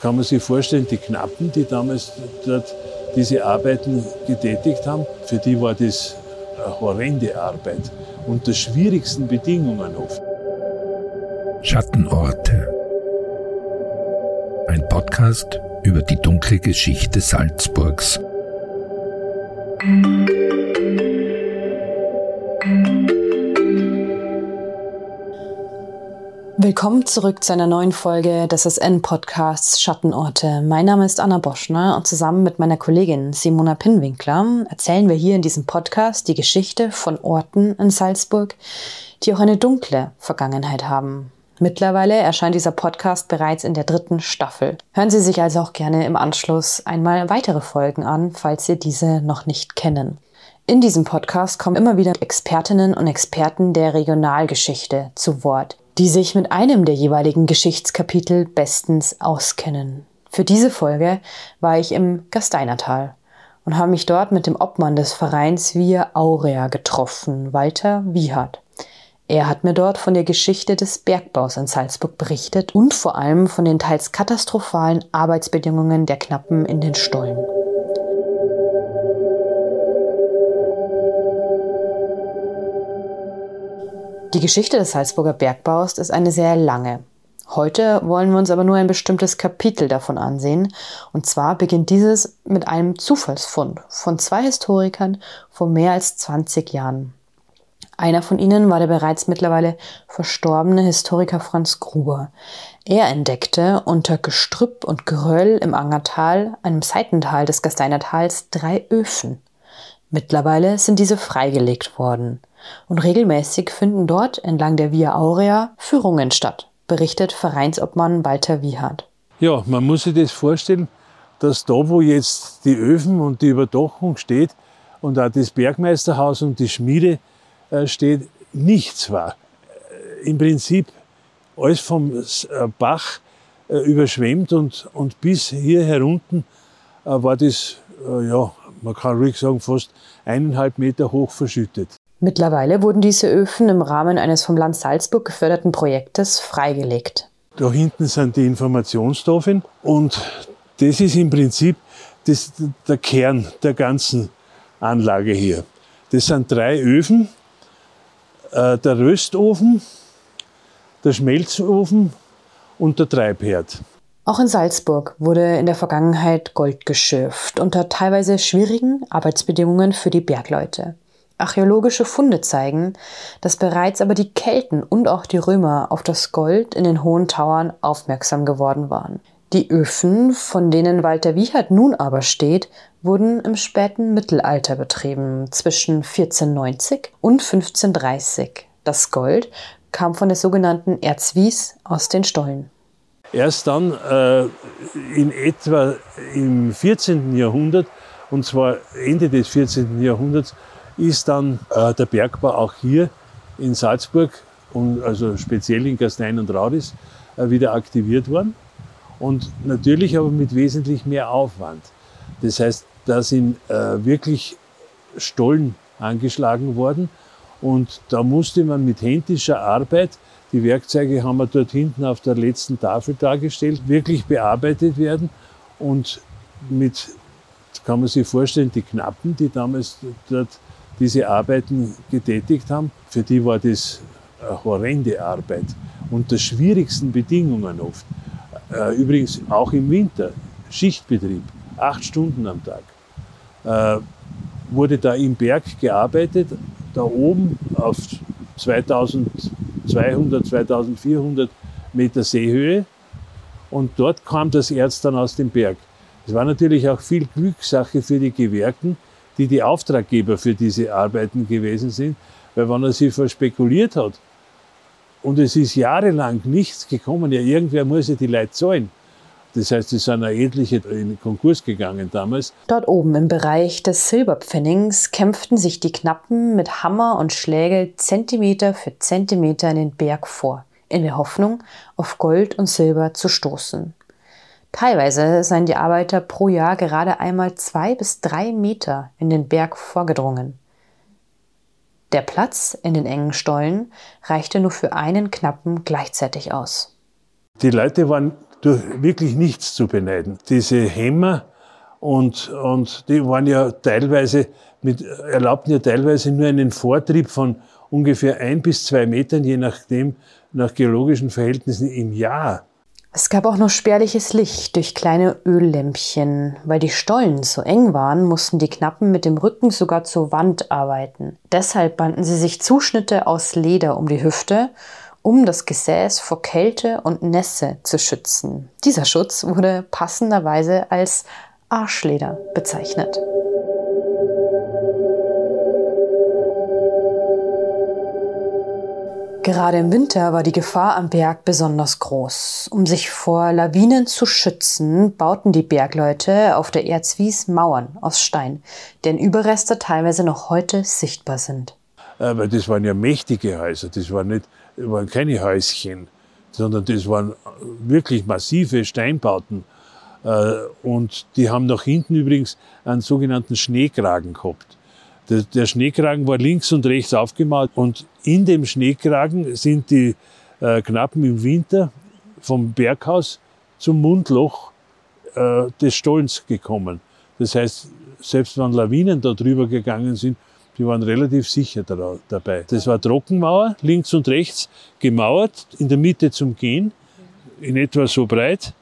kann man sich vorstellen, die Knappen, die damals dort diese Arbeiten getätigt haben, für die war das eine horrende Arbeit unter schwierigsten Bedingungen oft. Schattenorte. Ein Podcast über die dunkle Geschichte Salzburgs. Willkommen zurück zu einer neuen Folge des SN-Podcasts Schattenorte. Mein Name ist Anna Boschner und zusammen mit meiner Kollegin Simona Pinwinkler erzählen wir hier in diesem Podcast die Geschichte von Orten in Salzburg, die auch eine dunkle Vergangenheit haben. Mittlerweile erscheint dieser Podcast bereits in der dritten Staffel. Hören Sie sich also auch gerne im Anschluss einmal weitere Folgen an, falls Sie diese noch nicht kennen. In diesem Podcast kommen immer wieder Expertinnen und Experten der Regionalgeschichte zu Wort die sich mit einem der jeweiligen Geschichtskapitel bestens auskennen. Für diese Folge war ich im Gasteinertal und habe mich dort mit dem Obmann des Vereins Via Aurea getroffen, Walter Wiehart. Er hat mir dort von der Geschichte des Bergbaus in Salzburg berichtet und vor allem von den teils katastrophalen Arbeitsbedingungen der Knappen in den Stollen. Die Geschichte des Salzburger Bergbaus ist eine sehr lange. Heute wollen wir uns aber nur ein bestimmtes Kapitel davon ansehen. Und zwar beginnt dieses mit einem Zufallsfund von zwei Historikern vor mehr als 20 Jahren. Einer von ihnen war der bereits mittlerweile verstorbene Historiker Franz Gruber. Er entdeckte unter Gestrüpp und Geröll im Angertal, einem Seitental des Gasteinertals, drei Öfen. Mittlerweile sind diese freigelegt worden. Und regelmäßig finden dort entlang der Via Aurea Führungen statt, berichtet Vereinsobmann Walter Wiehart. Ja, man muss sich das vorstellen, dass da, wo jetzt die Öfen und die Überdachung steht und auch das Bergmeisterhaus und die Schmiede äh, steht, nichts war. Äh, Im Prinzip alles vom äh, Bach überschwemmt und, und bis hier herunten war das, ja, man kann ruhig sagen, fast eineinhalb Meter hoch verschüttet. Mittlerweile wurden diese Öfen im Rahmen eines vom Land Salzburg geförderten Projektes freigelegt. Da hinten sind die Informationstafeln und das ist im Prinzip das, der Kern der ganzen Anlage hier. Das sind drei Öfen, äh, der Röstofen, der Schmelzofen und der Treibherd. Auch in Salzburg wurde in der Vergangenheit Gold geschürft, unter teilweise schwierigen Arbeitsbedingungen für die Bergleute. Archäologische Funde zeigen, dass bereits aber die Kelten und auch die Römer auf das Gold in den hohen Tauern aufmerksam geworden waren. Die Öfen, von denen Walter Wiechert nun aber steht, wurden im späten Mittelalter betrieben, zwischen 1490 und 1530. Das Gold kam von der sogenannten Erzwies aus den Stollen. Erst dann äh, in etwa im 14. Jahrhundert, und zwar Ende des 14. Jahrhunderts, ist dann äh, der Bergbau auch hier in Salzburg und also speziell in Gastein und Raudis äh, wieder aktiviert worden. Und natürlich aber mit wesentlich mehr Aufwand. Das heißt, da sind äh, wirklich Stollen angeschlagen worden und da musste man mit händischer Arbeit, die Werkzeuge haben wir dort hinten auf der letzten Tafel dargestellt, wirklich bearbeitet werden und mit, kann man sich vorstellen, die Knappen, die damals dort diese Arbeiten getätigt haben, für die war das eine horrende Arbeit, unter schwierigsten Bedingungen oft. Äh, übrigens auch im Winter, Schichtbetrieb, acht Stunden am Tag. Äh, wurde da im Berg gearbeitet, da oben auf 2200, 2400 Meter Seehöhe und dort kam das Erz dann aus dem Berg. Es war natürlich auch viel Glückssache für die Gewerken, die die Auftraggeber für diese Arbeiten gewesen sind. Weil wenn er sich verspekuliert hat und es ist jahrelang nichts gekommen, ja, irgendwer muss ja die Leute zahlen. Das heißt, es sind auch etliche in Konkurs gegangen damals. Dort oben im Bereich des Silberpfennings kämpften sich die Knappen mit Hammer und Schlägel Zentimeter für Zentimeter in den Berg vor, in der Hoffnung, auf Gold und Silber zu stoßen. Teilweise seien die Arbeiter pro Jahr gerade einmal zwei bis drei Meter in den Berg vorgedrungen. Der Platz in den engen Stollen reichte nur für einen Knappen gleichzeitig aus. Die Leute waren durch wirklich nichts zu beneiden. Diese Hämmer und, und die waren ja teilweise mit, erlaubten ja teilweise nur einen Vortrieb von ungefähr ein bis zwei Metern, je nachdem, nach geologischen Verhältnissen im Jahr. Es gab auch nur spärliches Licht durch kleine Öllämpchen. Weil die Stollen so eng waren, mussten die Knappen mit dem Rücken sogar zur Wand arbeiten. Deshalb banden sie sich Zuschnitte aus Leder um die Hüfte, um das Gesäß vor Kälte und Nässe zu schützen. Dieser Schutz wurde passenderweise als Arschleder bezeichnet. Gerade im Winter war die Gefahr am Berg besonders groß. Um sich vor Lawinen zu schützen, bauten die Bergleute auf der Erzwies Mauern aus Stein, deren Überreste teilweise noch heute sichtbar sind. Aber das waren ja mächtige Häuser, das waren, nicht, waren keine Häuschen, sondern das waren wirklich massive Steinbauten. Äh, und die haben nach hinten übrigens einen sogenannten Schneekragen gehabt. Der Schneekragen war links und rechts aufgemalt und in dem Schneekragen sind die äh, Knappen im Winter vom Berghaus zum Mundloch äh, des Stollens gekommen. Das heißt, selbst wenn Lawinen da drüber gegangen sind, die waren relativ sicher da, dabei. Das war Trockenmauer, links und rechts gemauert, in der Mitte zum Gehen, in etwa so breit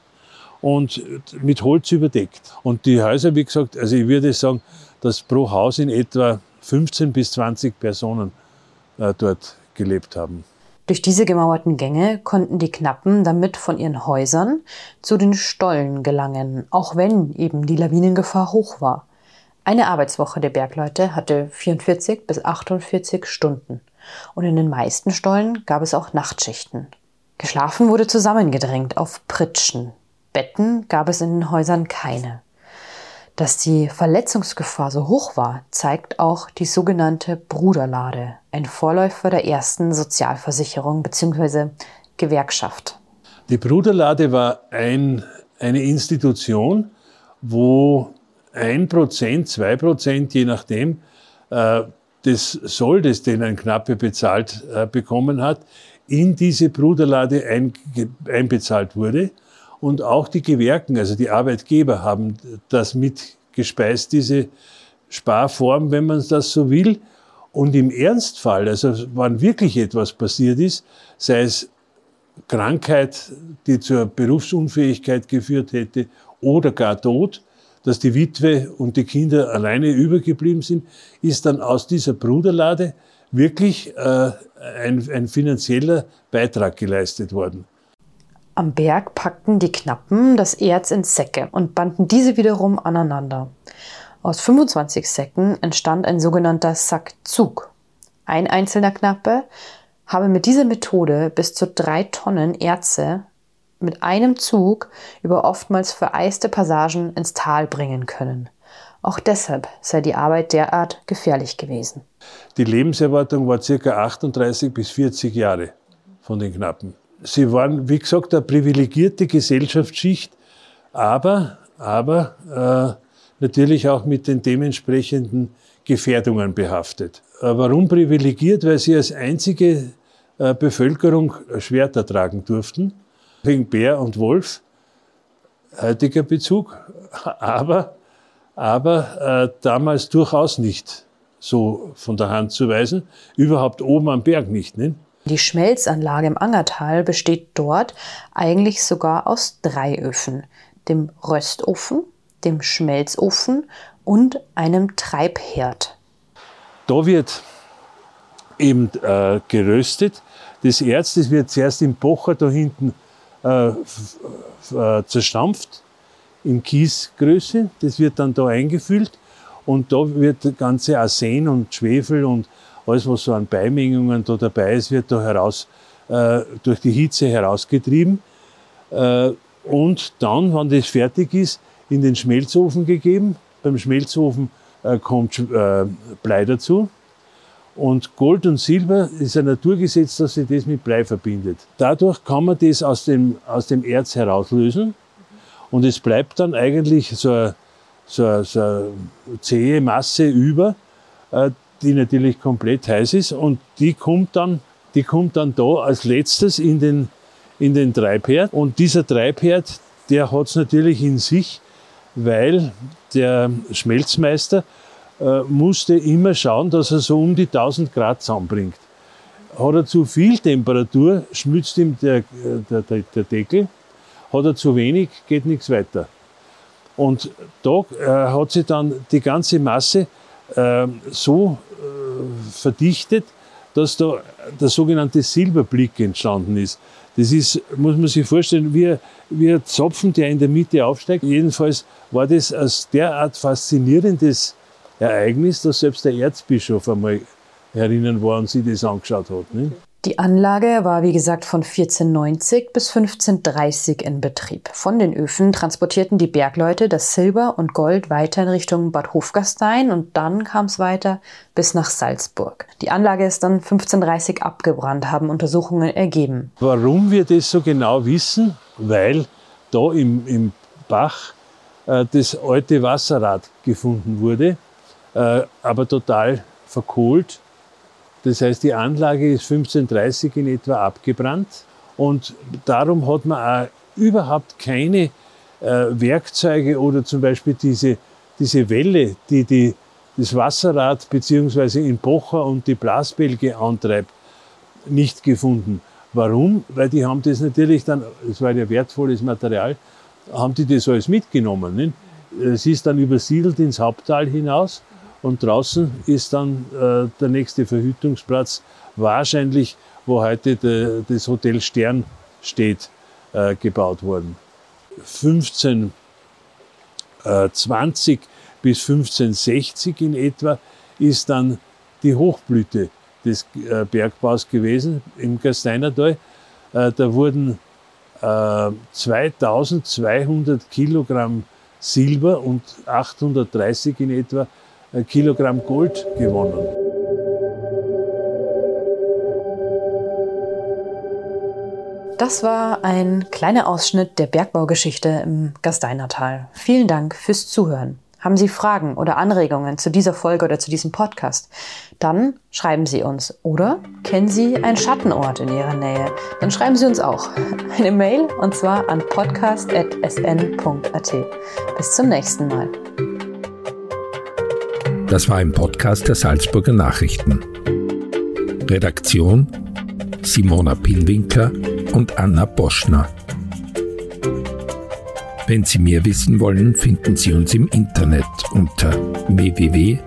und mit Holz überdeckt. Und die Häuser, wie gesagt, also ich würde sagen, dass pro Haus in etwa 15 bis 20 Personen äh, dort gelebt haben. Durch diese gemauerten Gänge konnten die Knappen damit von ihren Häusern zu den Stollen gelangen, auch wenn eben die Lawinengefahr hoch war. Eine Arbeitswoche der Bergleute hatte 44 bis 48 Stunden und in den meisten Stollen gab es auch Nachtschichten. Geschlafen wurde zusammengedrängt auf Pritschen. Betten gab es in den Häusern keine. Dass die Verletzungsgefahr so hoch war, zeigt auch die sogenannte Bruderlade, ein Vorläufer der ersten Sozialversicherung bzw. Gewerkschaft. Die Bruderlade war ein, eine Institution, wo ein Prozent, zwei Prozent, je nachdem, äh, des Soldes, den ein Knappe bezahlt äh, bekommen hat, in diese Bruderlade einbezahlt wurde. Und auch die Gewerken, also die Arbeitgeber, haben das mitgespeist, diese Sparform, wenn man das so will. Und im Ernstfall, also wann wirklich etwas passiert ist, sei es Krankheit, die zur Berufsunfähigkeit geführt hätte, oder gar Tod, dass die Witwe und die Kinder alleine übergeblieben sind, ist dann aus dieser Bruderlade wirklich äh, ein, ein finanzieller Beitrag geleistet worden. Am Berg packten die Knappen das Erz in Säcke und banden diese wiederum aneinander. Aus 25 Säcken entstand ein sogenannter Sackzug. Ein einzelner Knappe habe mit dieser Methode bis zu drei Tonnen Erze mit einem Zug über oftmals vereiste Passagen ins Tal bringen können. Auch deshalb sei die Arbeit derart gefährlich gewesen. Die Lebenserwartung war ca. 38 bis 40 Jahre von den Knappen sie waren, wie gesagt, eine privilegierte Gesellschaftsschicht, aber, aber äh, natürlich auch mit den dementsprechenden Gefährdungen behaftet. Äh, warum privilegiert? Weil sie als einzige äh, Bevölkerung Schwerter tragen durften, wegen Bär und Wolf, heutiger Bezug, aber, aber äh, damals durchaus nicht so von der Hand zu weisen, überhaupt oben am Berg nicht. nicht? Die Schmelzanlage im Angertal besteht dort eigentlich sogar aus drei Öfen. Dem Röstofen, dem Schmelzofen und einem Treibherd. Da wird eben äh, geröstet. Das Erz das wird zuerst im Pocher da hinten äh, äh, zerstampft, in Kiesgröße. Das wird dann da eingefüllt und da wird das ganze Arsen und Schwefel und alles, was so an Beimengungen da dabei ist, wird da heraus, äh, durch die Hitze herausgetrieben. Äh, und dann, wenn das fertig ist, in den Schmelzofen gegeben. Beim Schmelzofen äh, kommt äh, Blei dazu. Und Gold und Silber ist ein Naturgesetz, dass sich das mit Blei verbindet. Dadurch kann man das aus dem, aus dem Erz herauslösen. Und es bleibt dann eigentlich so eine, so eine, so eine zähe Masse über, äh, die natürlich komplett heiß ist und die kommt dann, die kommt dann da als letztes in den, in den Treibherd. Und dieser Treibherd, der hat es natürlich in sich, weil der Schmelzmeister äh, musste immer schauen, dass er so um die 1000 Grad zusammenbringt. Hat er zu viel Temperatur, schmilzt ihm der, der, der, der Deckel. Hat er zu wenig, geht nichts weiter. Und da äh, hat sich dann die ganze Masse äh, so äh, verdichtet, dass da der sogenannte Silberblick entstanden ist. Das ist, muss man sich vorstellen, wie, wie ein Zapfen, der in der Mitte aufsteigt. Jedenfalls war das ein derart faszinierendes Ereignis, dass selbst der Erzbischof einmal herinnen war und sich das angeschaut hat. Ne? Die Anlage war wie gesagt von 1490 bis 1530 in Betrieb. Von den Öfen transportierten die Bergleute das Silber und Gold weiter in Richtung Bad Hofgastein und dann kam es weiter bis nach Salzburg. Die Anlage ist dann 1530 abgebrannt, haben Untersuchungen ergeben. Warum wir das so genau wissen? Weil da im, im Bach äh, das alte Wasserrad gefunden wurde, äh, aber total verkohlt das heißt, die Anlage ist 1530 in etwa abgebrannt und darum hat man auch überhaupt keine äh, Werkzeuge oder zum Beispiel diese, diese Welle, die, die das Wasserrad bzw. in Bocher und die Blasbälge antreibt, nicht gefunden. Warum? Weil die haben das natürlich dann, es war ja wertvolles Material, haben die das alles mitgenommen. Nicht? Es ist dann übersiedelt ins Haupttal hinaus und draußen ist dann äh, der nächste Verhütungsplatz, wahrscheinlich, wo heute de, das Hotel Stern steht, äh, gebaut worden. 1520 bis 1560 in etwa ist dann die Hochblüte des äh, Bergbaus gewesen im Gasteinertal. Äh, da wurden 2200 äh, Kilogramm Silber und 830 in etwa Kilogramm Gold gewonnen. Das war ein kleiner Ausschnitt der Bergbaugeschichte im Gasteinertal. Vielen Dank fürs Zuhören. Haben Sie Fragen oder Anregungen zu dieser Folge oder zu diesem Podcast? Dann schreiben Sie uns. Oder kennen Sie einen Schattenort in Ihrer Nähe? Dann schreiben Sie uns auch eine Mail und zwar an podcast.sn.at. Bis zum nächsten Mal. Das war ein Podcast der Salzburger Nachrichten. Redaktion Simona Pinwinkler und Anna Boschner. Wenn Sie mehr wissen wollen, finden Sie uns im Internet unter www.sn.at.